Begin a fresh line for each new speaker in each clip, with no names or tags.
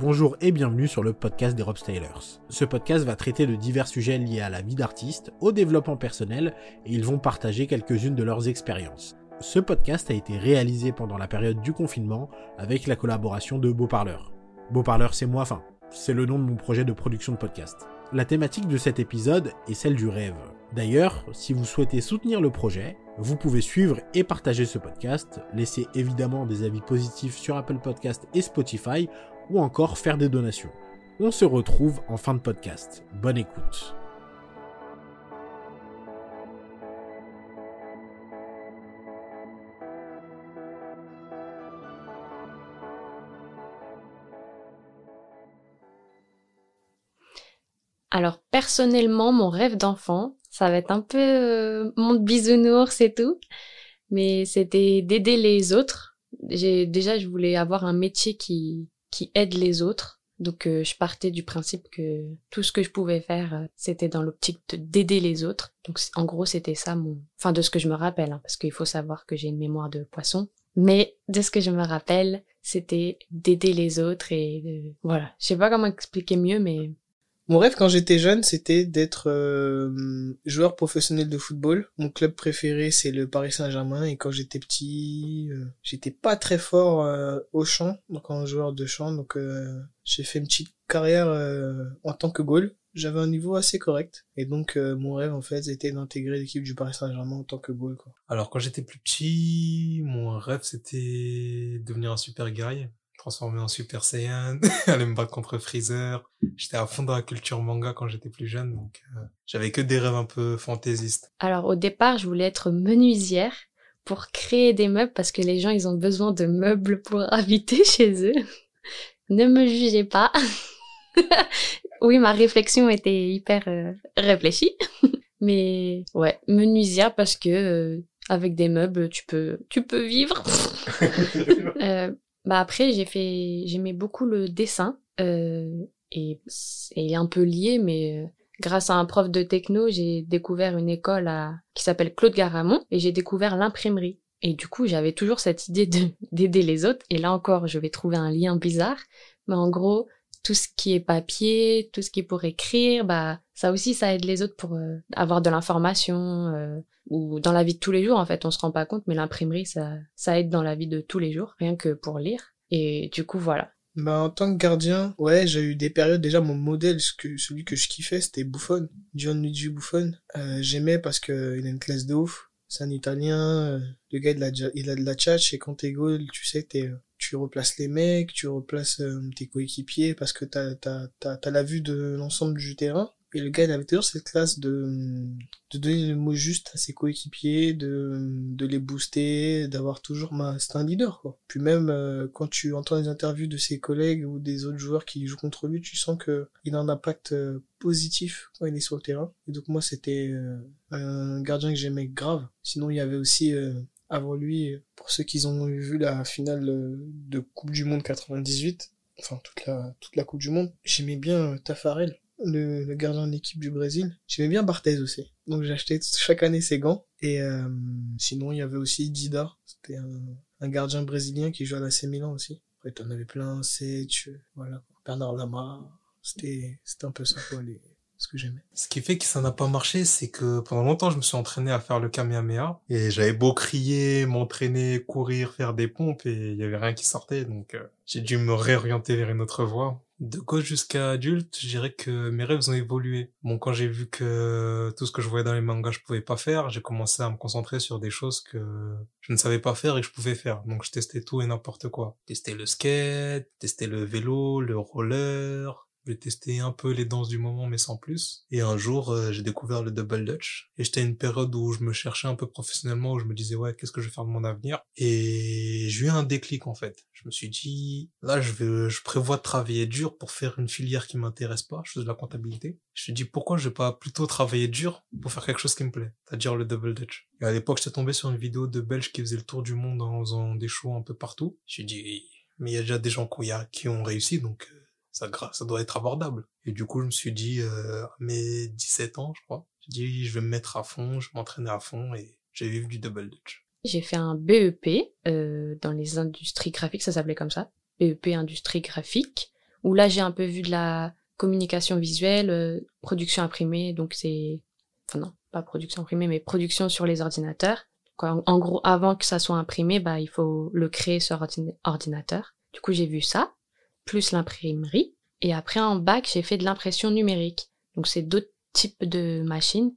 Bonjour et bienvenue sur le podcast des Rob Stylers. Ce podcast va traiter de divers sujets liés à la vie d'artiste, au développement personnel et ils vont partager quelques-unes de leurs expériences. Ce podcast a été réalisé pendant la période du confinement avec la collaboration de Beauparleur. Beauparleur c'est moi, enfin, c'est le nom de mon projet de production de podcast. La thématique de cet épisode est celle du rêve. D'ailleurs, si vous souhaitez soutenir le projet, vous pouvez suivre et partager ce podcast, laisser évidemment des avis positifs sur Apple Podcast et Spotify, ou encore faire des donations. On se retrouve en fin de podcast. Bonne écoute.
Alors personnellement, mon rêve d'enfant, ça va être un peu euh, monde bisounours et tout, mais c'était d'aider les autres. Déjà je voulais avoir un métier qui qui aide les autres. Donc euh, je partais du principe que tout ce que je pouvais faire, euh, c'était dans l'optique d'aider les autres. Donc en gros, c'était ça mon enfin de ce que je me rappelle hein, parce qu'il faut savoir que j'ai une mémoire de poisson. Mais de ce que je me rappelle, c'était d'aider les autres et voilà. Je sais pas comment expliquer mieux mais
mon rêve quand j'étais jeune, c'était d'être euh, joueur professionnel de football. Mon club préféré, c'est le Paris Saint-Germain. Et quand j'étais petit, euh, j'étais pas très fort euh, au chant, donc en joueur de chant. Donc j'ai fait une petite carrière en tant que goal. J'avais un niveau assez correct. Et donc mon rêve, en fait, c'était d'intégrer l'équipe du Paris Saint-Germain en tant que goal.
Alors quand j'étais plus petit, mon rêve, c'était devenir un super guerrier transformé en Super Saiyan, aller me battre contre Freezer. J'étais à fond dans la culture manga quand j'étais plus jeune, donc euh, j'avais que des rêves un peu fantaisistes.
Alors au départ, je voulais être menuisière pour créer des meubles parce que les gens, ils ont besoin de meubles pour habiter chez eux. ne me jugez pas. oui, ma réflexion était hyper euh, réfléchie. Mais ouais, menuisière parce que euh, avec des meubles, tu peux tu peux vivre. euh, bah après, j'ai fait, j'aimais beaucoup le dessin euh, et c'est un peu lié, mais euh, grâce à un prof de techno, j'ai découvert une école à, qui s'appelle Claude Garamond et j'ai découvert l'imprimerie. Et du coup, j'avais toujours cette idée d'aider les autres. Et là encore, je vais trouver un lien bizarre, mais en gros, tout ce qui est papier, tout ce qui est pour écrire, bah ça aussi, ça aide les autres pour euh, avoir de l'information. Euh, ou dans la vie de tous les jours en fait on se rend pas compte mais l'imprimerie ça ça aide dans la vie de tous les jours rien que pour lire et du coup voilà
bah en tant que gardien ouais j'ai eu des périodes déjà mon modèle celui que je kiffais c'était Buffon Buffon euh, j'aimais parce que il a une classe de ouf c'est un italien le gars il a, il a de la et quand t'es goal tu sais t'es tu replaces les mecs tu replaces euh, tes coéquipiers parce que t'as t'as t'as la vue de l'ensemble du terrain et le gars, il avait toujours cette classe de, de donner le mot juste à ses coéquipiers, de, de les booster, d'avoir toujours ma, c'est un leader, quoi. Puis même, euh, quand tu entends les interviews de ses collègues ou des autres joueurs qui jouent contre lui, tu sens que il a un impact euh, positif quand il est sur le terrain. Et donc moi, c'était un gardien que j'aimais grave. Sinon, il y avait aussi, avant lui, pour ceux qui ont vu la finale de Coupe du Monde 98, enfin toute la, toute la Coupe du Monde, j'aimais bien Tafarel le, gardien de l'équipe du Brésil. J'aimais bien Barthez aussi. Donc j'achetais chaque année ses gants. Et euh, sinon, il y avait aussi Dida. C'était un, gardien brésilien qui jouait à la Milan aussi. Après, t'en avais plein, Sech, voilà. Bernard Lama. C'était, c'était un peu ça, ce que j'aimais.
Ce qui fait que ça n'a pas marché, c'est que pendant longtemps, je me suis entraîné à faire le Kamehameha. Et j'avais beau crier, m'entraîner, courir, faire des pompes, et il y avait rien qui sortait. Donc, euh, j'ai dû me réorienter vers une autre voie. De gauche jusqu'à adulte, je dirais que mes rêves ont évolué. Bon, quand j'ai vu que tout ce que je voyais dans les mangas, je pouvais pas faire, j'ai commencé à me concentrer sur des choses que je ne savais pas faire et que je pouvais faire. Donc, je testais tout et n'importe quoi. Tester le skate, tester le vélo, le roller, j'ai testé un peu les danses du moment, mais sans plus. Et un jour, euh, j'ai découvert le double dutch. Et j'étais à une période où je me cherchais un peu professionnellement, où je me disais, ouais, qu'est-ce que je vais faire de mon avenir? Et j'ai eu un déclic, en fait. Je me suis dit, là, je vais, je prévois de travailler dur pour faire une filière qui m'intéresse pas. Je fais de la comptabilité. Je me suis dit, pourquoi je vais pas plutôt travailler dur pour faire quelque chose qui me plaît? C'est-à-dire le double dutch. Et à l'époque, j'étais tombé sur une vidéo de Belges qui faisait le tour du monde en faisant des shows un peu partout. J'ai dit, mais il y a déjà des gens qui, ont réussi, donc euh, ça, ça doit être abordable. Et du coup, je me suis dit, euh, à mes 17 ans, je crois, j'ai dit, je vais me mettre à fond, je vais m'entraîner à fond et j'ai vu du double dutch.
J'ai fait un BEP euh, dans les industries graphiques, ça s'appelait comme ça, BEP industrie graphique, où là j'ai un peu vu de la communication visuelle, euh, production imprimée, donc c'est, enfin non, pas production imprimée, mais production sur les ordinateurs. Quoi, en, gros, avant que ça soit imprimé, bah il faut le créer sur ordinateur. Du coup, j'ai vu ça, plus l'imprimerie, et après en bac, j'ai fait de l'impression numérique. Donc c'est d'autres types de machines,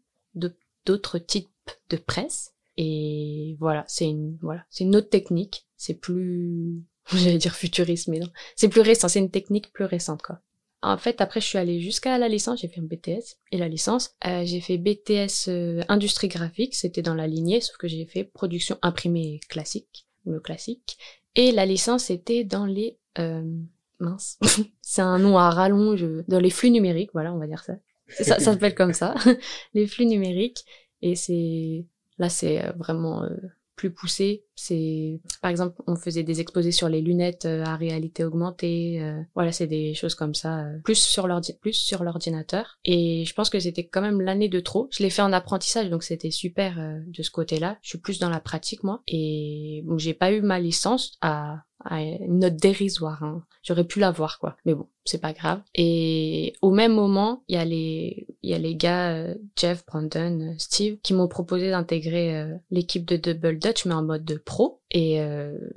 d'autres types de presse. Et voilà, c'est une voilà, c'est une autre technique. C'est plus, j'allais dire futuriste, mais non, c'est plus récent. C'est une technique plus récente quoi. En fait, après, je suis allée jusqu'à la licence, j'ai fait un BTS. Et la licence, euh, j'ai fait BTS euh, industrie graphique, c'était dans la lignée, sauf que j'ai fait production imprimée classique, le classique. Et la licence était dans les... Euh, mince, c'est un nom à rallonge, dans les flux numériques, voilà, on va dire ça. Ça, ça s'appelle comme ça, les flux numériques. Et c'est là, c'est euh, vraiment euh, plus poussé. C'est par exemple, on faisait des exposés sur les lunettes euh, à réalité augmentée. voilà, c'est des choses comme ça, plus sur plus sur l'ordinateur. Et je pense que c'était quand même l'année de trop. Je l'ai fait en apprentissage, donc c'était super de ce côté-là. Je suis plus dans la pratique moi. Et bon, j'ai pas eu ma licence à une note dérisoire. Hein. J'aurais pu l'avoir, quoi. Mais bon, c'est pas grave. Et au même moment, il y a les, il y a les gars, euh, Jeff, Brandon, euh, Steve, qui m'ont proposé d'intégrer euh, l'équipe de Double Dutch, mais en mode de pro. Et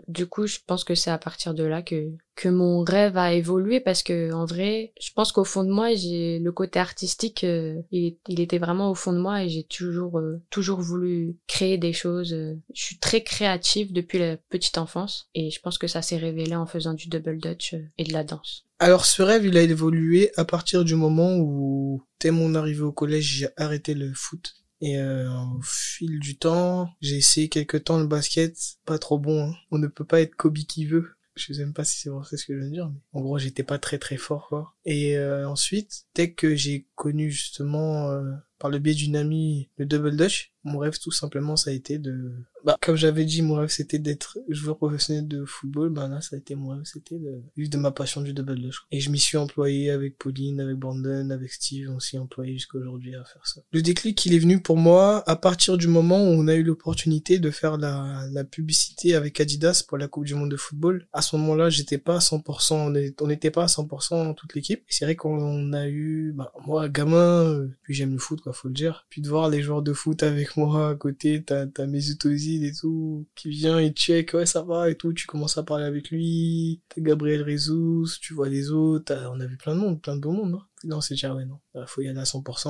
du coup, je pense que c'est à partir de là que que mon rêve a évolué parce que en vrai, je pense qu'au fond de moi, j'ai le côté artistique, il, il, était vraiment au fond de moi et j'ai toujours toujours voulu créer des choses. Je suis très créative depuis la petite enfance et je pense que ça s'est révélé en faisant du double dutch et de la danse.
Alors ce rêve, il a évolué à partir du moment où, dès mon arrivée au collège, j'ai arrêté le foot. Et euh, au fil du temps, j'ai essayé quelques temps le basket, pas trop bon. Hein. On ne peut pas être Kobe qui veut. Je sais même pas si c'est vrai ce que je veux dire, mais en gros, j'étais pas très très fort quoi. Et euh, ensuite, dès que j'ai connu justement euh, par le biais d'une amie le double dutch, mon rêve tout simplement ça a été de bah comme j'avais dit mon rêve c'était d'être joueur professionnel de football. Bah là ça a été mon rêve c'était de vivre de ma passion du double dutch et je m'y suis employé avec Pauline avec Brandon avec Steve. On s'y employé jusqu'à aujourd'hui à faire ça. Le déclic il est venu pour moi à partir du moment où on a eu l'opportunité de faire la, la publicité avec Adidas pour la Coupe du Monde de football. À ce moment-là j'étais pas à 100% on n'était pas à 100% dans toute l'équipe. C'est vrai qu'on a eu bah moi gamin euh, puis j'aime le foot quoi faut le dire. Puis de voir les joueurs de foot avec moi à côté, t'as, t'as Mesut Et tout, qui vient et check, ouais, ça va et tout, tu commences à parler avec lui, Gabriel Jesus, tu vois les autres, on a vu plein de monde, plein de beaux monde, hein. Non, c'est déjà, ouais, non, il faut y aller à 100%.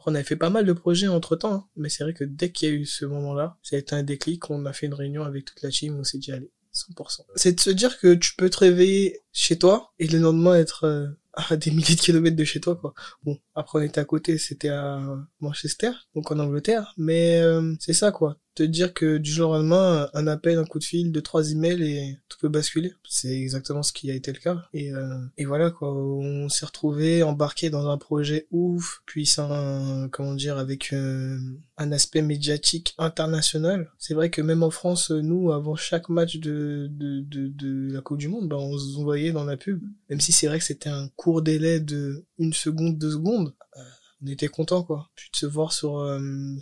Après, on avait fait pas mal de projets entre temps, hein. mais c'est vrai que dès qu'il y a eu ce moment-là, ça a été un déclic, on a fait une réunion avec toute la team, on s'est dit, allez, 100%. C'est de se dire que tu peux te réveiller chez toi et le lendemain être euh, à des milliers de kilomètres de chez toi, quoi. Bon, après on était à côté, c'était à Manchester, donc en Angleterre, mais euh, c'est ça, quoi te dire que du jour au lendemain, un appel, un coup de fil, deux, trois emails et tout peut basculer. C'est exactement ce qui a été le cas. Et, euh, voilà, quoi. On s'est retrouvé embarqué dans un projet ouf, puissant, comment dire, avec euh, un aspect médiatique international. C'est vrai que même en France, nous, avant chaque match de la Coupe du Monde, ben, on se voyait dans la pub. Même si c'est vrai que c'était un court délai de une seconde, deux secondes. Euh, on était content quoi. Puis de se voir sur euh,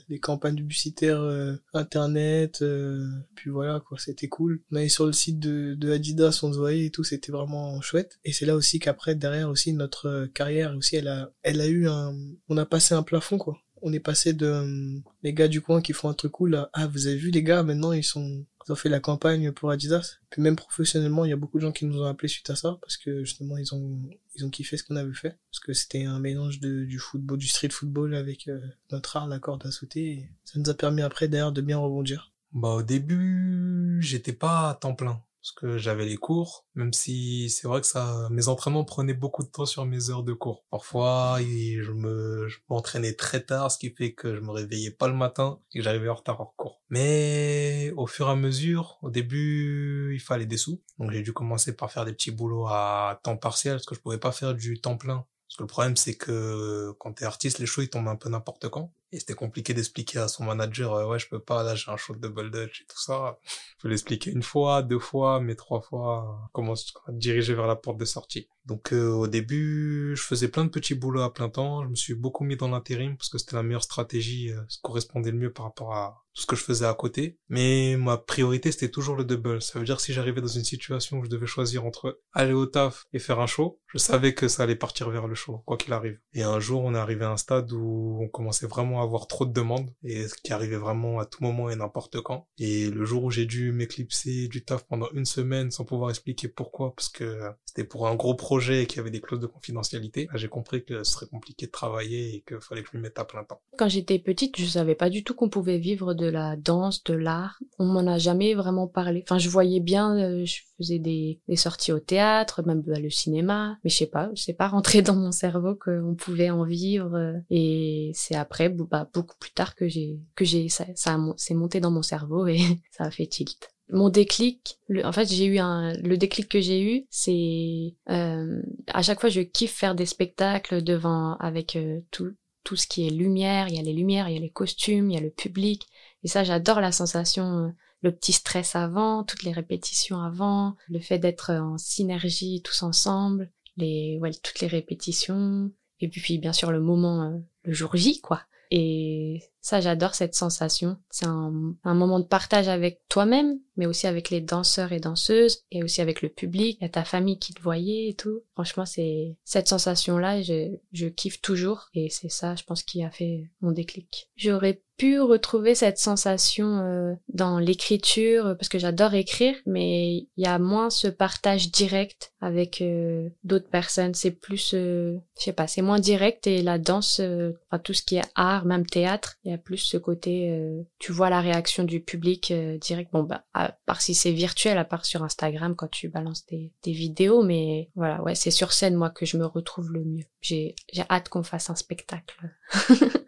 les campagnes publicitaires euh, internet euh, puis voilà quoi. C'était cool. On allait sur le site de, de Adidas on se voyait et tout. C'était vraiment chouette. Et c'est là aussi qu'après derrière aussi notre carrière aussi elle a elle a eu un on a passé un plafond quoi on est passé de les gars du coin qui font un truc cool à ah vous avez vu les gars maintenant ils sont ils ont fait la campagne pour Adidas. Puis même professionnellement, il y a beaucoup de gens qui nous ont appelés suite à ça parce que justement ils ont ils ont kiffé ce qu'on avait fait parce que c'était un mélange de du football, du street football avec euh, notre art, la corde à sauter. Et ça nous a permis après d'ailleurs de bien rebondir.
Bah au début, j'étais pas à temps plein parce que j'avais les cours, même si c'est vrai que ça, mes entraînements prenaient beaucoup de temps sur mes heures de cours. Parfois, je me, je m'entraînais très tard, ce qui fait que je me réveillais pas le matin et que j'arrivais en retard en cours. Mais au fur et à mesure, au début, il fallait des sous, donc j'ai dû commencer par faire des petits boulots à temps partiel parce que je pouvais pas faire du temps plein parce que le problème, c'est que quand t'es artiste, les shows, ils tombent un peu n'importe quand. Et c'était compliqué d'expliquer à son manager, euh, ouais, je peux pas, là, j'ai un show de dutch et tout ça. Je peux l'expliquer une fois, deux fois, mais trois fois, comment diriger vers la porte de sortie. Donc euh, au début, je faisais plein de petits boulots à plein temps. Je me suis beaucoup mis dans l'intérim parce que c'était la meilleure stratégie, euh, ce correspondait le mieux par rapport à tout ce que je faisais à côté. Mais ma priorité, c'était toujours le double. Ça veut dire si j'arrivais dans une situation où je devais choisir entre aller au taf et faire un show, je savais que ça allait partir vers le show, quoi qu'il arrive. Et un jour, on est arrivé à un stade où on commençait vraiment à avoir trop de demandes et ce qui arrivait vraiment à tout moment et n'importe quand. Et le jour où j'ai dû m'éclipser du taf pendant une semaine sans pouvoir expliquer pourquoi, parce que c'était pour un gros projet et qu'il y avait des clauses de confidentialité, j'ai compris que ce serait compliqué de travailler et qu'il fallait que je me mette à plein temps.
Quand j'étais petite, je savais pas du tout qu'on pouvait vivre de la danse, de l'art. On m'en a jamais vraiment parlé. Enfin, je voyais bien, euh, je faisais des, sorties au théâtre, même à le cinéma, mais je sais pas, sais pas rentrer dans mon cerveau qu'on pouvait en vivre. euh, Et c'est après, bah, beaucoup plus tard que j'ai, que j'ai, ça, ça c'est monté dans mon cerveau et ça a fait tilt. Mon déclic, le, en fait, j'ai eu un, le déclic que j'ai eu, c'est euh, à chaque fois je kiffe faire des spectacles devant avec euh, tout tout ce qui est lumière. Il y a les lumières, il y a les costumes, il y a le public. Et ça, j'adore la sensation, euh, le petit stress avant, toutes les répétitions avant, le fait d'être en synergie tous ensemble, les, ouais, toutes les répétitions. Et puis, bien sûr, le moment, euh, le jour J, quoi. Et ça, j'adore cette sensation. C'est un, moment de partage avec toi-même, mais aussi avec les danseurs et danseuses, et aussi avec le public, il ta famille qui te voyait et tout. Franchement, c'est cette sensation-là, je, je kiffe toujours, et c'est ça, je pense, qui a fait mon déclic. J'aurais pu retrouver cette sensation euh, dans l'écriture, euh, parce que j'adore écrire, mais il y a moins ce partage direct avec euh, d'autres personnes. C'est plus, je sais pas, c'est moins direct, et la danse, enfin tout ce qui est art, même théâtre, plus ce côté, euh, tu vois la réaction du public euh, direct. Bon, bah, à part si c'est virtuel, à part sur Instagram quand tu balances des, des vidéos, mais voilà, ouais, c'est sur scène, moi, que je me retrouve le mieux. J'ai, j'ai hâte qu'on fasse un spectacle.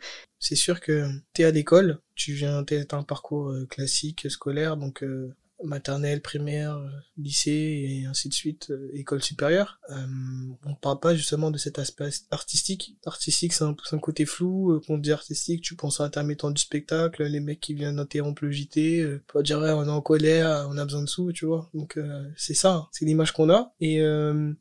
C'est sûr que t'es à l'école, tu viens, t'as un parcours euh, classique, scolaire, donc euh, maternelle, primaire, euh, lycée et ainsi de suite, euh, école supérieure. Euh, on parle pas justement de cet aspect artistique. Artistique, c'est un, un côté flou. Euh, quand on dit artistique, tu penses à l'intermittent du spectacle, les mecs qui viennent interrompre le JT, euh, pas dire ouais, on est en colère, on a besoin de sous, tu vois. Donc euh, c'est ça, hein. c'est l'image qu'on a. Et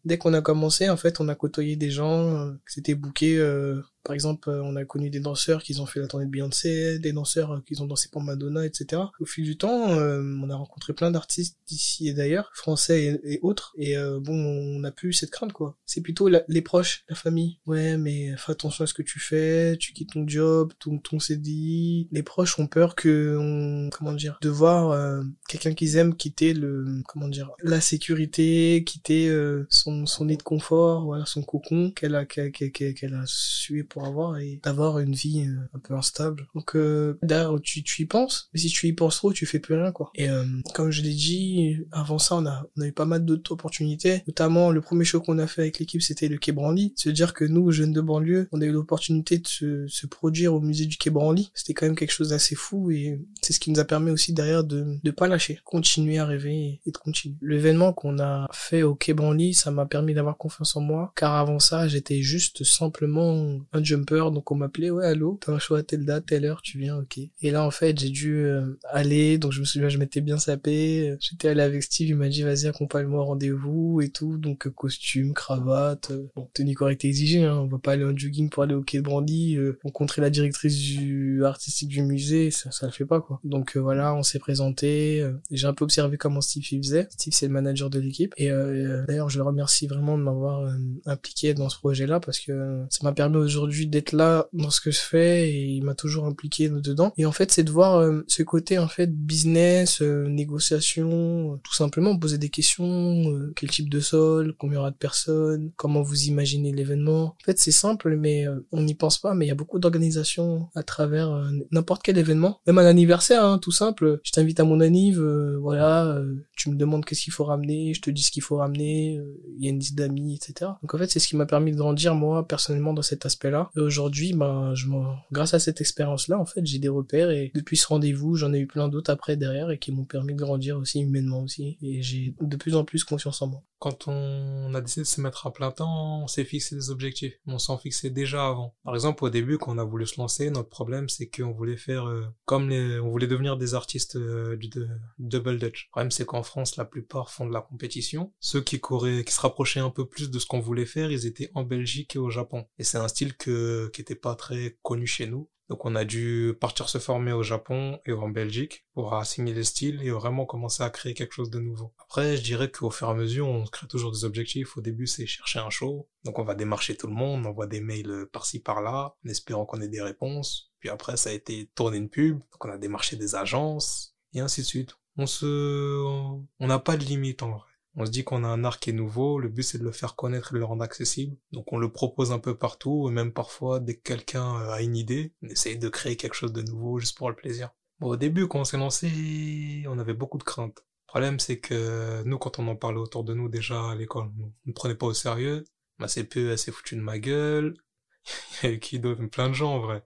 dès qu'on a commencé, en fait, on a côtoyé des gens bookés. euh, par exemple, euh, on a connu des danseurs qui ont fait la tournée de Beyoncé, des danseurs euh, qui ont dansé pour Madonna, etc. Au fil du temps, euh, on a rencontré plein d'artistes d'ici et d'ailleurs, français et, autres. Et euh, bon, on n'a plus cette crainte, quoi. C'est plutôt les proches, la famille. Ouais, mais fais attention à ce que tu fais, tu quittes ton job, ton, ton CDI. Les proches ont peur que, on, comment dire, de voir euh, quelqu'un qu'ils aiment quitter le, comment dire, la sécurité, quitter euh, son, son nid de confort, voilà, son cocon qu'elle a, qu'elle, qu'elle- qu'elle a sué pour avoir et d'avoir une vie euh, un peu instable. Donc euh, tu, tu y penses, mais si tu y penses trop, tu fais plus rien quoi. Et euh, comme je l'ai dit, avant ça on a on a eu pas mal d'autres opportunités, notamment le premier show qu'on a fait avec l'équipe c'était le Quai Branly. Se dire que nous jeunes de banlieue, on a eu l'opportunité de se, se produire au musée du Quai Branly. C'était quand même quelque chose d'assez fou et c'est ce qui nous a permis aussi derrière de de pas lâcher, continuer à rêver et de continuer. L'événement qu'on a fait au Quai Branly, ça m'a permis d'avoir confiance en moi car avant ça, j'étais juste simplement un jumper donc on m'appelait ouais allô, t'as un à telle date, telle heure, tu viens, ok. Et là en fait, j'ai dû euh, aller donc je me souviens, je m'étais bien sapé, j'étais allé avec Steve, il m'a dit vas-y accompagne-moi au rendez-vous et tout donc euh, costume, cravate, euh, bon tenue correcte exigée hein, on va pas aller en jogging pour aller au Quai Branly, euh, rencontrer la directrice du artistique du musée, ça ça le fait pas quoi. Donc euh, voilà, on s'est présenté, euh, j'ai un peu observé comment Steve il faisait. Steve c'est le manager de l'équipe et euh, d'ailleurs je le remercie vraiment de m'avoir euh, impliqué dans ce projet-là parce que ça m'a permis aujourd'hui d'être là dans ce que je fais et il m'a toujours impliqué dedans. Et en fait c'est de voir euh, ce côté en fait business, euh, négociation, euh, tout simplement poser des questions, quel type de sol, combien il y aura de personnes, comment vous imaginez l'événement. En fait c'est simple mais on n'y pense pas mais il y a beaucoup d'organisations à travers n'importe quel événement, même un anniversaire hein, tout simple. Je t'invite à mon anniv, voilà, tu me demandes qu'est-ce qu'il faut ramener, je te dis ce qu'il faut ramener, il y a une liste d'amis, etc. Donc en fait c'est ce qui m'a permis de grandir moi personnellement dans cet aspect-là. Et aujourd'hui, ben je grâce à cette expérience-là, en fait j'ai des repères et depuis ce rendez-vous, j'en ai eu plein d'autres après derrière et qui m'ont permis de grandir aussi humainement aussi. Et j'ai de plus en plus confiance en moi.
Quand on a décidé de se mettre à plein temps, on s'est fixé des objectifs. On s'en fixait déjà avant. Par exemple, au début, quand on a voulu se lancer, notre problème, c'est qu'on voulait faire euh, comme les, on voulait devenir des artistes euh, du double dutch. Le problème, c'est qu'en France, la plupart font de la compétition. Ceux qui couraient, qui se rapprochaient un peu plus de ce qu'on voulait faire, ils étaient en Belgique et au Japon. Et c'est un style que, qui était pas très connu chez nous. Donc on a dû partir se former au Japon et en Belgique pour assimiler le style et vraiment commencer à créer quelque chose de nouveau. Après, je dirais qu'au fur et à mesure, on crée toujours des objectifs. Au début, c'est chercher un show. Donc on va démarcher tout le monde, on envoie des mails par-ci par-là, en espérant qu'on ait des réponses. Puis après, ça a été tourner une pub, donc on a démarché des agences, et ainsi de suite. On se, on n'a pas de limite en vrai. On se dit qu'on a un art qui est nouveau, le but c'est de le faire connaître et de le rendre accessible. Donc on le propose un peu partout, et même parfois dès que quelqu'un euh, a une idée, on essaye de créer quelque chose de nouveau juste pour le plaisir. Bon, au début quand on s'est lancé, on avait beaucoup de craintes. Le problème c'est que nous quand on en parlait autour de nous déjà à l'école, on ne prenait pas au sérieux. Ma CPE elle s'est foutue de ma gueule. Il y qui Plein de gens en vrai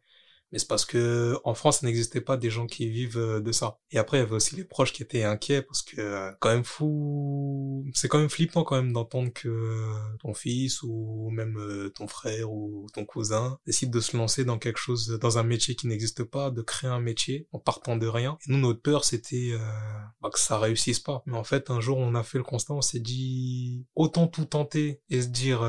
mais c'est parce que en France, ça n'existait pas des gens qui vivent euh, de ça. Et après, il y avait aussi les proches qui étaient inquiets parce que euh, quand même fou, c'est quand même flippant quand même d'entendre que euh, ton fils ou même ton frère ou ton cousin décide de se lancer dans quelque chose, dans un métier qui n'existe pas, de créer un métier en partant de rien. Et nous, notre peur, c'était bah, que ça réussisse pas. Mais en fait, un jour, on a fait le constat, on s'est dit autant tout tenter et se dire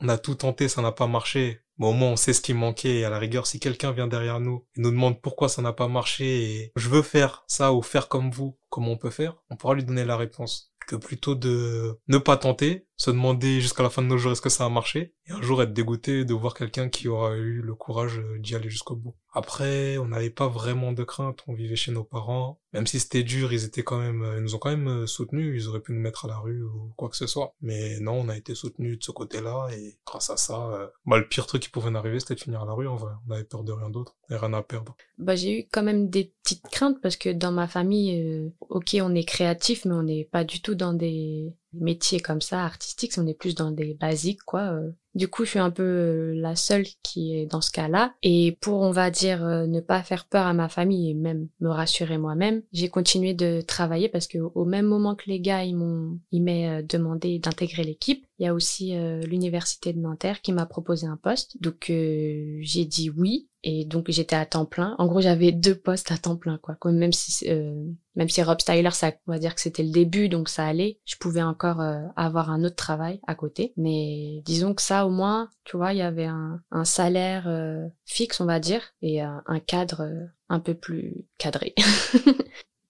on a tout tenté, ça n'a pas marché Bon, au moins, on sait ce qui manquait. Et à la rigueur, si quelqu'un vient derrière nous et nous demande pourquoi ça n'a pas marché et je veux faire ça ou faire comme vous, comment on peut faire, on pourra lui donner la réponse. Que plutôt de ne pas tenter, se demander jusqu'à la fin de nos jours est-ce que ça a marché, et un jour être dégoûté de voir quelqu'un qui aura eu le courage d'y aller jusqu'au bout. Après, on n'avait pas vraiment de crainte, on vivait chez nos parents, même si c'était dur, ils étaient quand même, ils nous ont quand même euh, soutenus, ils auraient pu nous mettre à la rue ou quoi que ce soit. Mais non, on a été soutenus de ce côté-là, et grâce à ça, euh, bah, le pire truc qui pouvait nous arriver, c'était de finir à la rue, en vrai. On avait peur de rien d'autre, et rien à perdre.
Bah, j'ai eu quand même des petites craintes, parce que dans ma famille, euh, ok, on est créatif, mais on n'est pas du tout dans des métiers comme ça, artistiques, on est plus dans des basiques, quoi. Du coup, je suis un peu euh, la seule qui est dans ce cas-là. Et pour, on va dire, euh, ne pas faire peur à ma famille et même me rassurer moi-même, j'ai continué de travailler parce que au même moment que les gars, ils m'ont, ils m'ont euh, demandé d'intégrer l'équipe, il y a aussi l'université de Nanterre qui m'a proposé un poste. Donc j'ai dit oui et donc j'étais à temps plein. En gros, j'avais deux postes à temps plein, quoi. même si euh, même si Rob Styler, ça, on va dire que c'était le début, donc ça allait. Je pouvais encore euh, avoir un autre travail à côté. Mais disons que ça, au moins, tu vois, il y avait un, un salaire euh, fixe, on va dire, et un, un cadre un peu plus cadré.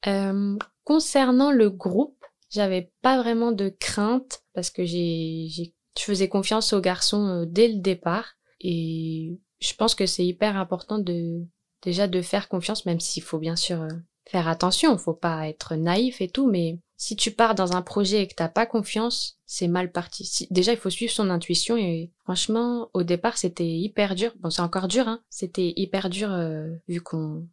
concernant le groupe, j'avais pas vraiment de crainte parce que j'ai, je faisais confiance aux garçons dès le départ et je pense que c'est hyper important de déjà de faire confiance, même s'il faut bien sûr euh, faire attention, faut pas être naïf et tout, mais si tu pars dans un projet et que t'as pas confiance, c'est mal parti. déjà, il faut suivre son intuition et franchement, au départ, c'était hyper dur. Bon, c'est encore dur, hein. C'était hyper dur euh, vu qu'on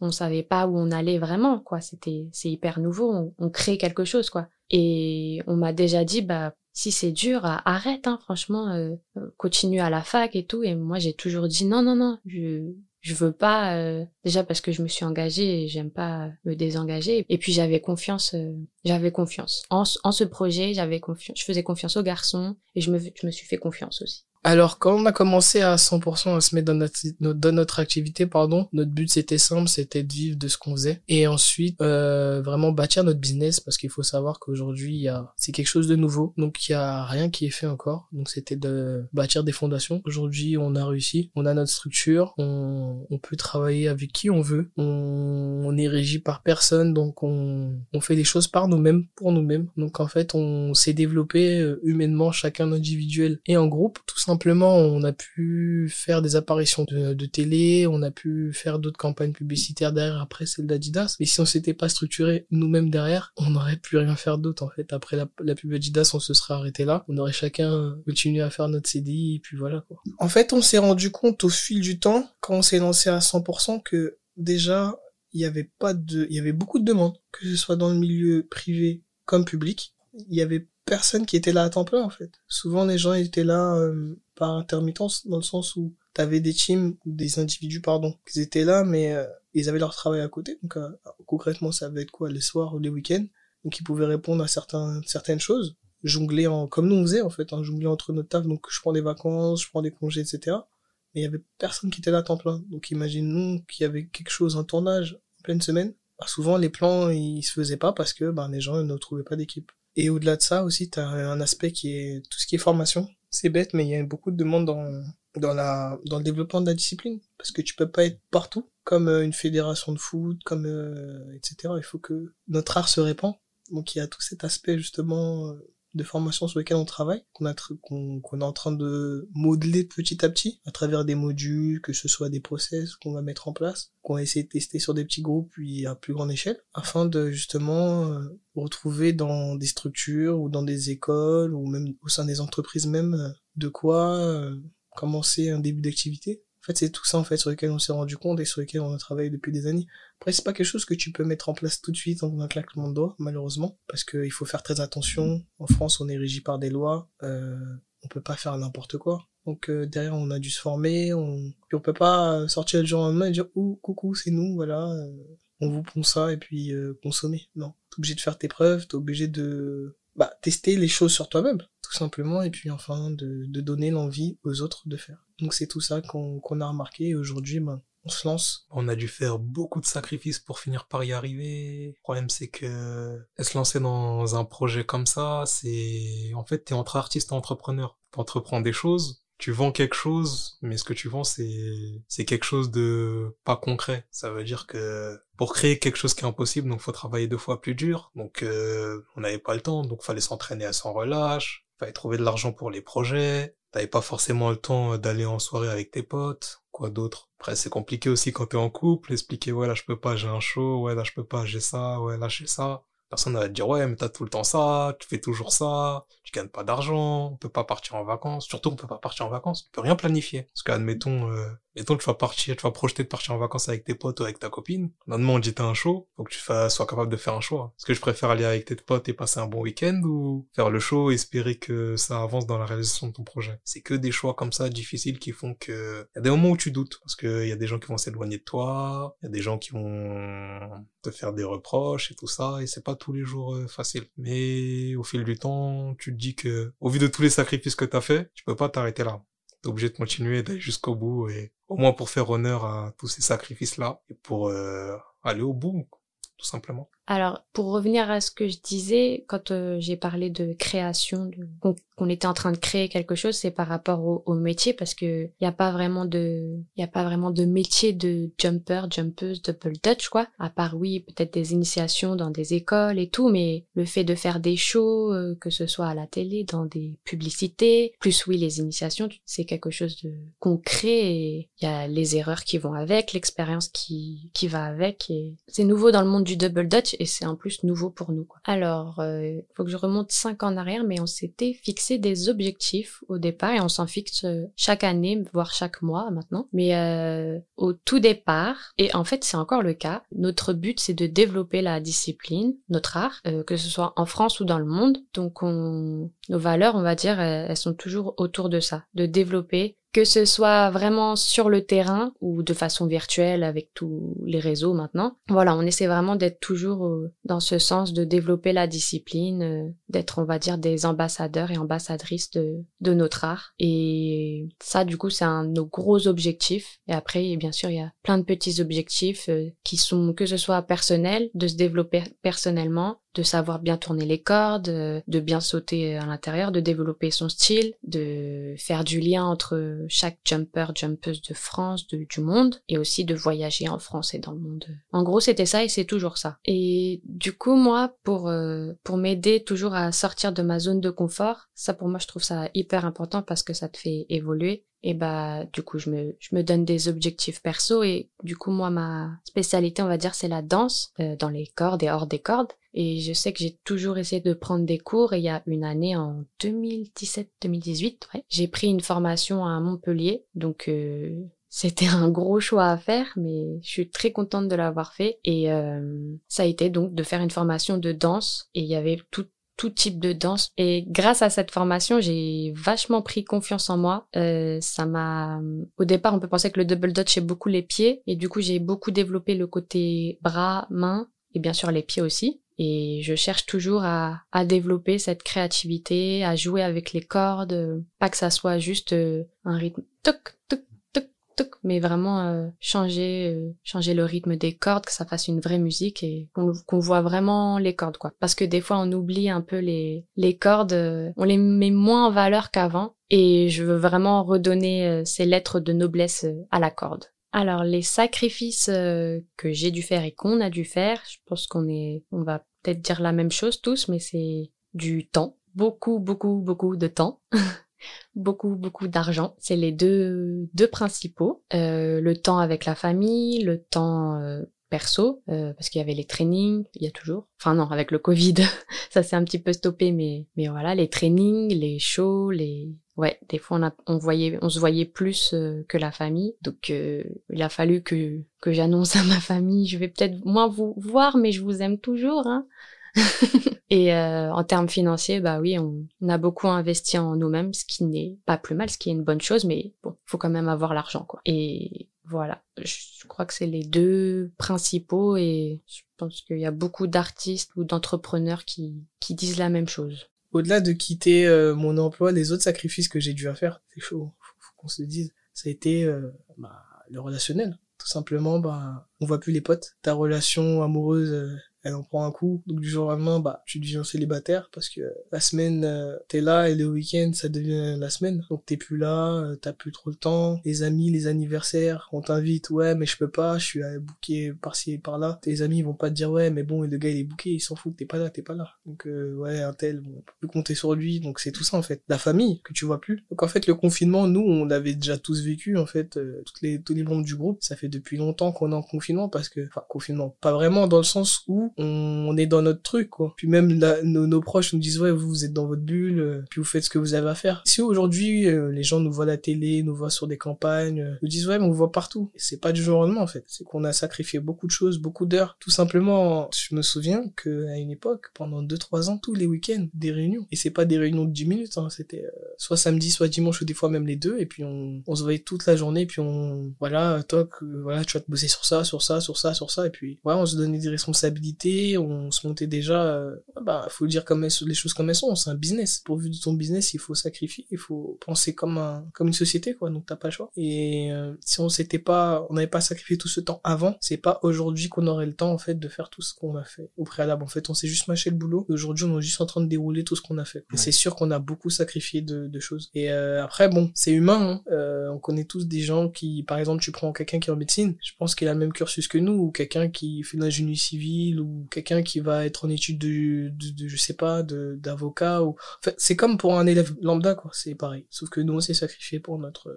on, savait pas où on allait vraiment, quoi. C'était c'est hyper nouveau. On crée quelque chose, quoi. Et on m'a déjà dit, bah si c'est dur, arrête, hein, franchement, euh, continue à la fac et tout. Et moi, j'ai toujours dit non, non, non, je je veux pas euh, déjà parce que je me suis engagée et j'aime pas me désengager. Et puis j'avais confiance, euh, j'avais confiance en, en ce projet, j'avais confiance, je faisais confiance aux garçons et je me je me suis fait confiance aussi.
Alors, quand on a commencé à 100% à se mettre dans notre, dans notre activité, pardon, notre but c'était simple, c'était de vivre de ce qu'on faisait. Et ensuite, euh, vraiment bâtir notre business parce qu'il faut savoir qu'aujourd'hui, c'est quelque chose de nouveau. Donc, il y a rien qui est fait encore. Donc, c'était de bâtir des fondations. Aujourd'hui, on a réussi. On a notre structure. On, on peut travailler avec qui on veut. On, on est régi par personne. Donc, on, on fait des choses par nous-mêmes, pour nous-mêmes. Donc, en fait, on s'est développé euh, humainement, chacun individuel et en groupe, tout simplement, on a pu faire des apparitions de, de télé, on a pu faire d'autres campagnes publicitaires derrière après celle d'Adidas. Mais si on s'était pas structuré nous-mêmes derrière, on n'aurait pu rien faire d'autre en fait. Après la, la pub Adidas, on se serait arrêté là. On aurait chacun continué à faire notre CDI et puis voilà quoi. En fait, on s'est rendu compte au fil du temps, quand on s'est lancé à 100%, que déjà il y avait pas de, il y avait beaucoup de demandes, que ce soit dans le milieu privé comme public. Il y avait personne qui était là à temps plein en fait. Souvent les gens étaient là euh, par intermittence dans le sens où t'avais des teams ou des individus pardon qui étaient là mais euh, ils avaient leur travail à côté donc euh, concrètement ça va être quoi les soirs ou les week-ends? Donc ils pouvaient répondre à certains certaines choses jongler en, comme nous on faisait en fait, hein, jongler entre nos tafs. Donc je prends des vacances, je prends des congés, etc. Mais il y avait personne qui était là à temps plein. Donc imagine nous qu'il y avait quelque chose, un tournage en pleine semaine. Bah, souvent les plans ils se faisaient pas parce que ben les gens ne trouvaient pas d'équipe. Et au-delà de ça aussi, tu as un aspect qui est tout ce qui est formation. C'est bête, mais il y a beaucoup de demandes dans, dans, la, dans le développement de la discipline. Parce que tu peux pas être partout, comme euh, une fédération de foot, comme euh, etc. Il faut que notre art se répand. Donc il y a tout cet aspect justement euh, de formation sur lesquels on travaille, qu'on a qu'on est en train de modeler petit à petit à travers des modules, que ce soit des process qu'on va mettre en place, qu'on va essayer de tester sur des petits groupes puis à plus grande échelle, afin de justement euh, retrouver dans des structures ou dans des écoles ou même au sein des entreprises même euh, de quoi euh, commencer un début d'activité fait, c'est tout ça en fait sur lequel on s'est rendu compte et sur lequel on a travaillé depuis des années. Après, c'est pas quelque chose que tu peux mettre en place tout de suite en un claquement de doigts, malheureusement, parce qu'il faut faire très attention. En France, on est régi par des lois, euh, on peut pas faire n'importe quoi. Donc euh, derrière, on a dû se former, on puis on peut pas sortir le jour au lendemain et dire ouh coucou, c'est nous, voilà, euh, on vous pond ça et puis consommer. Non, t'es obligé de faire tes preuves, t'es obligé de bah, tester les choses sur toi-même, tout simplement, et puis enfin de, de donner l'envie aux autres de faire. Donc c'est tout ça qu'on a remarqué et aujourd'hui, ben, on se lance.
On a dû faire beaucoup de sacrifices pour finir par y arriver. Le problème, c'est que se lancer dans un projet comme ça, c'est en fait, t'es entre artiste et entrepreneur. T'entreprends des choses, tu vends quelque chose, mais ce que tu vends, c'est c'est quelque chose de pas concret. Ça veut dire que pour créer quelque chose qui est impossible, donc faut travailler deux fois plus dur. Donc euh, on n'avait pas le temps, donc fallait s'entraîner à sans relâche, fallait trouver de l'argent pour les projets. T'avais pas forcément le temps d'aller en soirée avec tes potes, quoi d'autre? Après c'est compliqué aussi quand t'es en couple, expliquer ouais là je peux pas, j'ai un show, ouais là je peux pas, j'ai ça, ouais là j'ai ça. Personne va te dire ouais mais t'as tout le temps ça, tu fais toujours ça, tu gagnes pas d'argent, on peut pas partir en vacances, surtout on peut pas partir en vacances, on peut rien planifier. Parce qu'admettons, euh, mettons tu vas partir, tu vas projeter de partir en vacances avec tes potes ou avec ta copine. Lendemain on dit t'as un show, faut que tu sois capable de faire un choix. Est-ce que je préfère aller avec tes potes et passer un bon week-end ou faire le show et espérer que ça avance dans la réalisation de ton projet? C'est que des choix comme ça difficiles qui font que y a des moments où tu doutes parce que y a des gens qui vont s'éloigner de toi, il y a des gens qui vont te faire des reproches et tout ça et c'est pas tous les jours euh, facile. Mais au fil du temps, tu te dis que, au vu de tous les sacrifices que t'as fait, tu peux pas t'arrêter là. T'es obligé de continuer, d'aller jusqu'au bout et au moins pour faire honneur à tous ces sacrifices-là et pour euh, aller au bout, tout simplement.
Alors, pour revenir à ce que je disais, quand euh, j'ai parlé de création, qu'on était en train de créer quelque chose, c'est par rapport au, métier, parce que il y a pas vraiment de, y a pas vraiment de métier de jumper, jumpeuse, double dutch, quoi. À part oui, peut-être des initiations dans des écoles et tout, mais le fait de faire des shows, euh, que ce soit à la télé, dans des publicités, plus oui les initiations, c'est quelque chose de concret et il y a les erreurs qui vont avec, l'expérience qui qui va avec et c'est nouveau dans le monde du double dutch et c'est en plus nouveau pour nous. Quoi. Alors, euh, faut que je remonte cinq ans en arrière, mais on s'était fixé des objectifs au départ et on s'en fixe euh, chaque année, voire chaque mois maintenant. Mais euh, au tout départ, et en fait c'est encore le cas, notre but c'est de développer la discipline, notre art, euh, que ce soit en France ou dans le monde. Donc on, nos valeurs, on va dire, elles sont toujours autour de ça, de développer que ce soit vraiment sur le terrain ou de façon virtuelle avec tous les réseaux maintenant. Voilà, on essaie vraiment d'être toujours euh, dans ce sens de développer la discipline, euh, d'être, on va dire, des ambassadeurs et ambassadrices de, de notre art. Et ça, du coup, c'est un de nos gros objectifs. Et après, bien sûr, il y a plein de petits objectifs euh, qui sont, que ce soit personnel, de se développer personnellement, de savoir bien tourner les cordes, de bien sauter à l'intérieur, de développer son style, de faire du lien entre chaque jumper, jumpeuse de France, de, du monde, et aussi de voyager en France et dans le monde. En gros, c'était ça et c'est toujours ça. Et du coup, moi, pour euh, pour m'aider toujours à sortir de ma zone de confort, ça pour moi, je trouve ça hyper important parce que ça te fait évoluer et bah du coup je me je me donne des objectifs perso et du coup moi ma spécialité on va dire c'est la danse euh, dans les cordes et hors des cordes et je sais que j'ai toujours essayé de prendre des cours et il y a une année en 2017-2018 ouais, j'ai pris une formation à Montpellier donc euh, c'était un gros choix à faire, mais je suis très contente de l'avoir fait. Et euh, ça a été donc de faire une formation de danse. Et il y avait tout, tout type de danse. Et grâce à cette formation, j'ai vachement pris confiance en moi. Euh, ça m'a, au départ, on peut penser que le double dutch c'est beaucoup les pieds, et du coup, j'ai beaucoup développé le côté bras, mains, et bien sûr les pieds aussi. Et je cherche toujours à, à développer cette créativité, à jouer avec les cordes, pas que ça soit juste euh, un rythme toc toc toc toc, mais vraiment euh, changer euh, changer le rythme des cordes, que ça fasse une vraie musique et qu'on voit vraiment les cordes quoi. Parce que des fois on oublie un peu les les cordes, on les met moins en valeur qu'avant. Et je veux vraiment redonner ces lettres de noblesse à la corde. Alors les sacrifices que j'ai dû faire et qu'on a dû faire, je pense qu'on est, on va peut-être dire la même chose tous, mais c'est du temps, beaucoup, beaucoup, beaucoup de temps. beaucoup, beaucoup d'argent. C'est les deux, deux principaux. Euh, le temps avec la famille, le temps euh, perso, euh, parce qu'il y avait les trainings, il y a toujours. Enfin non, avec le Covid, ça s'est un petit peu stoppé, mais mais voilà, les trainings, les shows, les ouais, des fois on a, on voyait, on se voyait plus euh, que la famille, donc euh, il a fallu que que j'annonce à ma famille, je vais peut-être moins vous voir, mais je vous aime toujours, hein. et en termes financiers, bah oui, on, on, a beaucoup investi en nous-mêmes, ce qui n'est pas plus mal, ce qui est une bonne chose, mais bon, faut quand même avoir l'argent, quoi. Et voilà, je crois que c'est les deux principaux et je pense qu'il y a beaucoup d'artistes ou d'entrepreneurs qui, qui disent la même chose.
Au-delà de quitter euh, mon emploi, les autres sacrifices que j'ai dû faire, c'est chaud, faut, qu'on se dise, ça a été euh, bah, le relationnel. Tout simplement, bah, on voit plus les potes. Ta relation amoureuse, euh, elle en prend un coup. Donc du jour au lendemain, bah, tu deviens célibataire parce que la semaine, euh, t'es là et le week-end, ça devient la semaine. Donc t'es plus là, euh, t'as plus trop le temps. Les amis, les anniversaires, on t'invite, ouais, mais je peux pas, je suis booker par-ci et par-là. Tes amis vont pas te dire, ouais, mais bon, le gars il est booké, il s'en fout, t'es pas là, t'es pas là. Donc euh, ouais, un tel, on peut plus compter sur lui. Donc c'est tout ça en fait. La famille que tu vois plus. Donc en fait, le confinement, nous, on l'avait déjà tous vécu en fait. toutes les tous les membres du groupe, ça fait depuis longtemps qu'on est en confinement parce que, enfin confinement, pas vraiment dans le sens où on, est dans notre truc, quoi. Puis même nos, proches nous disent, ouais, vous, vous êtes dans votre bulle, euh, puis vous faites ce que vous avez à faire. Si aujourd'hui, euh, les gens nous voient à la télé, nous voient sur des campagnes, euh, nous disent, ouais, mais on voit partout. C'est pas du jour au lendemain, en fait. C'est qu'on a sacrifié beaucoup de choses, beaucoup d'heures. Tout simplement, je me souviens que à une époque, pendant 2-3 ans, tous les week-ends, des réunions. Et c'est pas des réunions de 10 minutes, hein. C'était soit samedi, soit dimanche, ou des fois même les deux. Et puis on, on se voyait toute la journée, puis on, voilà, toi, voilà, tu vas te bosser sur ça, sur ça, sur ça, sur ça. Et puis, voilà, on se donnait des responsabilités, on se montait déjà, euh, bah, faut dire comme les choses comme elles sont, c'est un business. Pourvu de ton business, il faut sacrifier, il faut penser comme un, comme une société, quoi, donc t'as pas le choix. Et euh, si on s'était pas, on n'avait pas sacrifié tout ce temps avant, c'est pas aujourd'hui qu'on aurait le temps, en fait, de faire tout ce qu'on a fait au préalable. En fait, on s'est juste mâché le boulot, aujourd'hui, on est juste en train de dérouler tout ce qu'on a fait. Et c'est sûr qu'on a beaucoup sacrifié de, de choses. Et euh, après, bon, c'est humain, hein. euh, on connaît tous des gens qui, par exemple, tu prends quelqu'un qui est en médecine, je pense qu'il a le même cursus que nous, ou quelqu'un qui fait l'ingénierie civile, ou quelqu'un qui va être en études de, de, je sais pas, d'avocat ou, enfin, c'est comme pour un élève lambda, quoi. C'est pareil. Sauf que nous, on s'est sacrifié pour notre,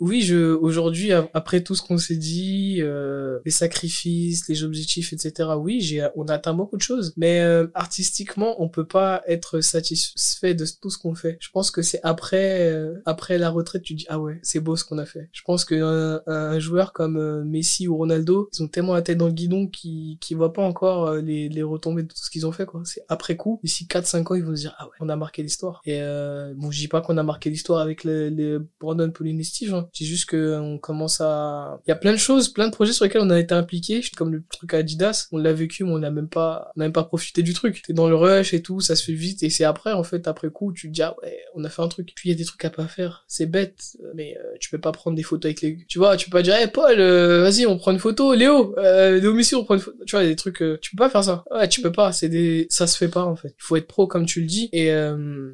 Oui, je aujourd'hui après tout ce qu'on s'est dit, euh, les sacrifices, les objectifs, etc. Oui, j'ai on a atteint beaucoup de choses, mais euh, artistiquement, on peut pas être satisfait de tout ce qu'on fait. Je pense que c'est après euh, après la retraite, tu dis ah ouais, c'est beau ce qu'on a fait. Je pense que un, joueur comme euh, Messi ou Ronaldo, ils ont tellement la tête dans le guidon qu'ils qui voient pas encore les, les retombées de tout ce qu'ils ont fait quoi. C'est après coup, d'ici 4 5 ans, ils vont se dire ah ouais, on a marqué l'histoire. Et bon, je dis pas qu'on a marqué l'histoire avec les, les Brandon Hein. C'est juste que on commence à, il y a plein de choses, plein de projets sur lesquels on a été impliqué, comme le truc Adidas, on l'a vécu, mais on n'a même pas, on n'a même pas profité du truc. T'es dans le rush et tout, ça se fait vite, et c'est après, en fait, après coup, tu te dis, ah ouais, on a fait un truc. Puis il y a des trucs à pas faire. C'est bête, mais euh, tu peux pas prendre des photos avec les, tu vois, tu peux pas dire, hey Paul, euh, vas-y, on prend une photo, Léo, euh, Léo Messi, on prend une photo. Tu vois, des trucs, euh, tu peux pas faire ça. Ouais, tu peux pas, c'est des, ça se fait pas, en fait. Il faut être pro, comme tu le dis, et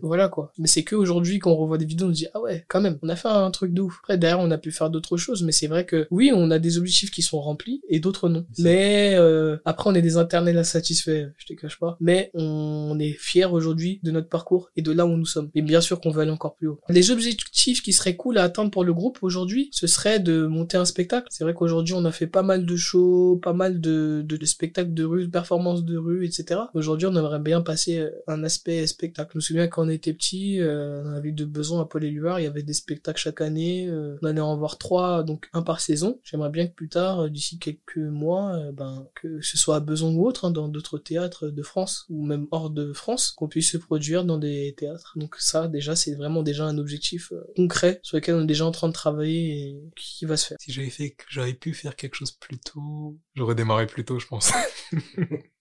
voilà, quoi. Mais c'est que aujourd'hui, quand on revoit des vidéos, on se dit, ah ouais, quand même, on a fait un truc de ouf. Après, derrière, on a pu faire d'autres choses, mais c'est vrai que oui, on a des objectifs qui sont remplis et d'autres non. Mais euh, après, on est des internels insatisfaits, je te cache pas. Mais on est fiers aujourd'hui de notre parcours et de là où nous sommes. Et bien sûr qu'on veut aller encore plus haut. Les objectifs qui seraient cool à atteindre pour le groupe aujourd'hui, ce serait de monter un spectacle. C'est vrai qu'aujourd'hui, on a fait pas mal de shows, pas mal de, de, spectacles de rue, de performances de rue, etc. Aujourd'hui, on aimerait bien passer un aspect spectacle. Je me souviens quand on était petit, euh, on avait de besoin à Paul Éluard, il y avait des spectacles chaque année. Euh, on allait en voir trois, donc un par saison. J'aimerais bien que plus tard, euh, d'ici quelques mois, euh, ben, que ce soit à Beson ou autre, hein, dans d'autres théâtres de France, ou même hors de France, qu'on puisse se produire dans des théâtres. Donc ça, déjà, c'est vraiment déjà un objectif concret sur lequel on est déjà en train de travailler et qui va se faire.
Si j'avais fait, j'avais pu faire quelque chose plus tôt, j'aurais démarré plus tôt, je pense.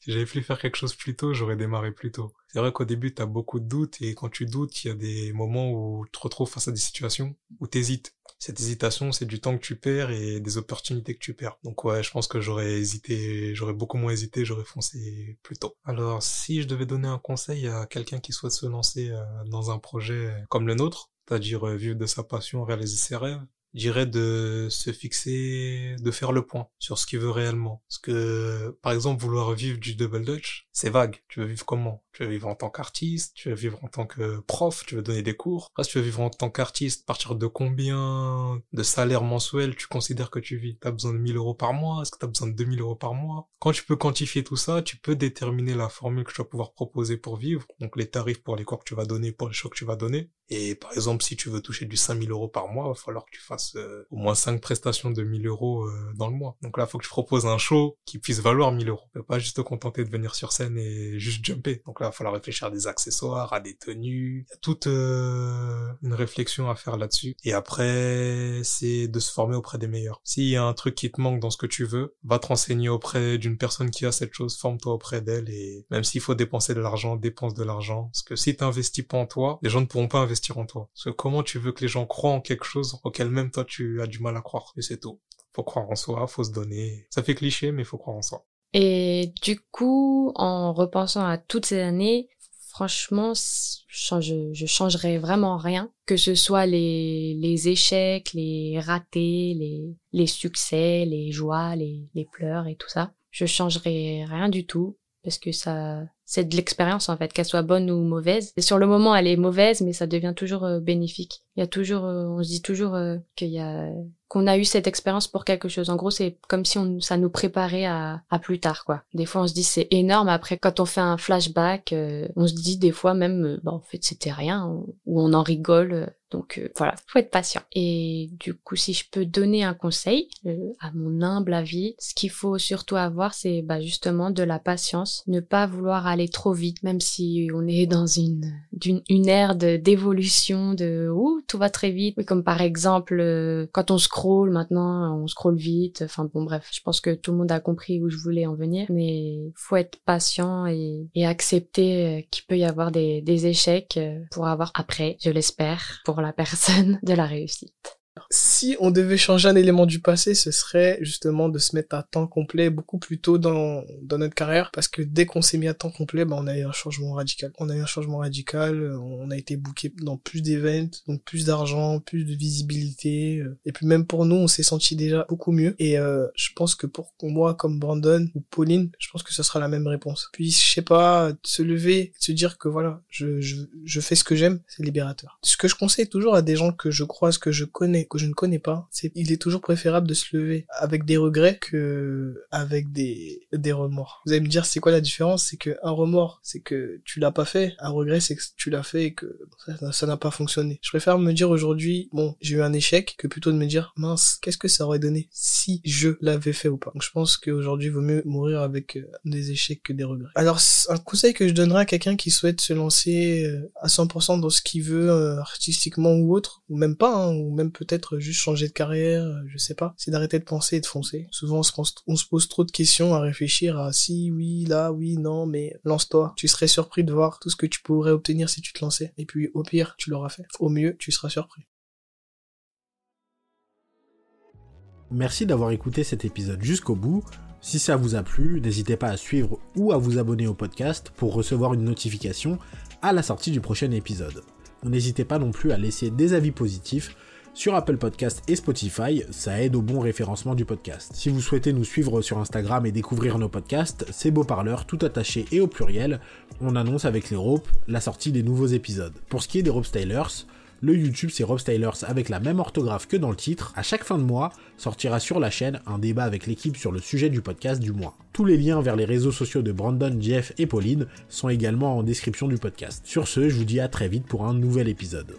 si j'avais pu faire quelque chose plus tôt, j'aurais démarré plus tôt. C'est vrai qu'au début, tu as beaucoup de doutes et quand tu doutes, il y a des moments où tu te retrouves face à des situations où tu hésites. Cette hésitation, c'est du temps que tu perds et des opportunités que tu perds. Donc ouais, je pense que j'aurais hésité, j'aurais beaucoup moins hésité, j'aurais foncé plus tôt. Alors, si je devais donner un conseil à quelqu'un qui souhaite se lancer euh, dans un projet comme le nôtre, c'est-à-dire euh, vivre de sa passion, réaliser ses rêves, dirais de se fixer, de faire le point sur ce qu'il veut réellement. Parce que, par exemple, vouloir vivre du double dutch, c'est vague. Tu veux vivre comment? Tu veux vivre en tant qu'artiste, tu veux vivre en tant que prof, tu veux donner des cours? Après, tu veux vivre en tant qu'artiste, partir de combien de salaire mensuel tu considères que tu vis? T'as besoin de 1000 euros par mois? Est-ce que t'as besoin de 2000 euros par mois? Quand tu peux quantifier tout ça, tu peux déterminer la formule que tu vas pouvoir proposer pour vivre. Donc les tarifs pour les cours que tu vas donner, pour les chocs que tu vas donner. Et par exemple, si tu veux toucher du 5000 euros par mois, il va falloir que tu fasses euh, au moins 5 prestations de 1000 euros euh, dans le mois. Donc là, faut que tu proposes un show qui puisse valoir 1000 euros. Pas juste te contenter de venir sur scène et juste jumper. Donc là, il falloir réfléchir à des accessoires, à des tenues. Il y a toute euh, une réflexion à faire là-dessus. Et après, c'est de se former auprès des meilleurs. S'il y a un truc qui te manque dans ce que tu veux, va te renseigner auprès d'une personne qui a cette chose, forme-toi auprès d'elle et même s'il faut dépenser de l'argent, dépense de l'argent. Parce que si tu n'investis pas en toi, les gens ne pourront pas investir en toi. Parce que comment tu veux que les gens croient en quelque chose auquel même toi tu as du mal à croire Et c'est tout. Faut croire en soi, faut se donner. Ça fait cliché, mais faut croire en soi.
Et du coup, en repensant à toutes ces années, franchement, je, je changerais vraiment rien. Que ce soit les, les échecs, les ratés, les, les succès, les joies, les, les pleurs et tout ça. Je changerais rien du tout parce que ça, c'est de l'expérience en fait, qu'elle soit bonne ou mauvaise. Et sur le moment, elle est mauvaise, mais ça devient toujours euh, bénéfique. Il y a toujours, euh, on se dit toujours euh, qu'il y a qu'on a eu cette expérience pour quelque chose. En gros, c'est comme si on, ça nous préparait à, à plus tard, quoi. Des fois, on se dit c'est énorme. Après, quand on fait un flashback, on se dit des fois même, bah, en fait, c'était rien, ou on en rigole. Donc voilà, faut être patient. Et du coup, si je peux donner un conseil, à mon humble avis, ce qu'il faut surtout avoir, c'est bah, justement de la patience, ne pas vouloir aller trop vite, même si on est dans une d'une une ère d'évolution, de, ouh tout va très vite. Comme par exemple euh, quand on scroll maintenant, on scroll vite. Enfin bon bref, je pense que tout le monde a compris où je voulais en venir, mais faut être patient et, et accepter euh, qu'il peut y avoir des, des échecs euh, pour avoir après, je l'espère, pour la personne de la réussite.
Si on devait changer un élément du passé, ce serait justement de se mettre à temps complet beaucoup plus tôt dans, dans notre carrière, parce que dès qu'on s'est mis à temps complet, bah, on a eu un changement radical. On a eu un changement radical, on a été booké dans plus d'événements, donc plus d'argent, plus de visibilité, euh, et puis même pour nous, on s'est senti déjà beaucoup mieux. Et euh, je pense que pour moi, comme Brandon ou Pauline, je pense que ce sera la même réponse. Puis je sais pas, se lever, se dire que voilà, je, je, je fais ce que j'aime, c'est libérateur. Ce que je conseille toujours à des gens que je croise, que je connais, que je ne connais pas, c'est il est toujours préférable de se lever avec des regrets que avec des des remords. Vous allez me dire c'est quoi la différence? C'est que un remords, c'est que tu l'as pas fait, un regret c'est que tu l'as fait et que ça n'a pas fonctionné. Je préfère me dire aujourd'hui bon, j'ai eu un échec que plutôt de me dire mince, qu'est-ce que ça aurait donné si je l'avais fait ou pas? Donc je pense qu'aujourd'hui il vaut mieux mourir avec euh, des échecs que des regrets. Alors un conseil que je donnerais à quelqu'un qui souhaite se lancer euh, à 100% dans ce qu'il veut euh, artistiquement ou autre ou même pas hein, ou même peut-être juste changer de carrière, euh, je sais pas. C'est d'arrêter de penser et de foncer. Souvent, on se, pose, on se pose trop de questions à réfléchir à si, oui, là, oui, non, mais lance-toi. Tu serais surpris de voir tout ce que tu pourrais obtenir si tu te lançais. Et puis, au pire, tu l'auras fait. Au mieux, tu seras surpris.
Merci d'avoir écouté cet épisode jusqu'au bout. Si ça vous a plu, n'hésitez pas à suivre ou à vous abonner au podcast pour recevoir une notification à la sortie du prochain épisode. N'hésitez pas non plus à laisser des avis positifs sur Apple Podcast et Spotify, ça aide au bon référencement du podcast. Si vous souhaitez nous suivre sur Instagram et découvrir nos podcasts, c'est Beau Parleur tout attaché et au pluriel. On annonce avec les ropes la sortie des nouveaux épisodes. Pour ce qui est des Rope Stylers, le YouTube c'est Rob Stylers avec la même orthographe que dans le titre. À chaque fin de mois, sortira sur la chaîne un débat avec l'équipe sur le sujet du podcast du mois. Tous les liens vers les réseaux sociaux de Brandon, Jeff et Pauline sont également en description du podcast. Sur ce, je vous dis à très vite pour un nouvel épisode.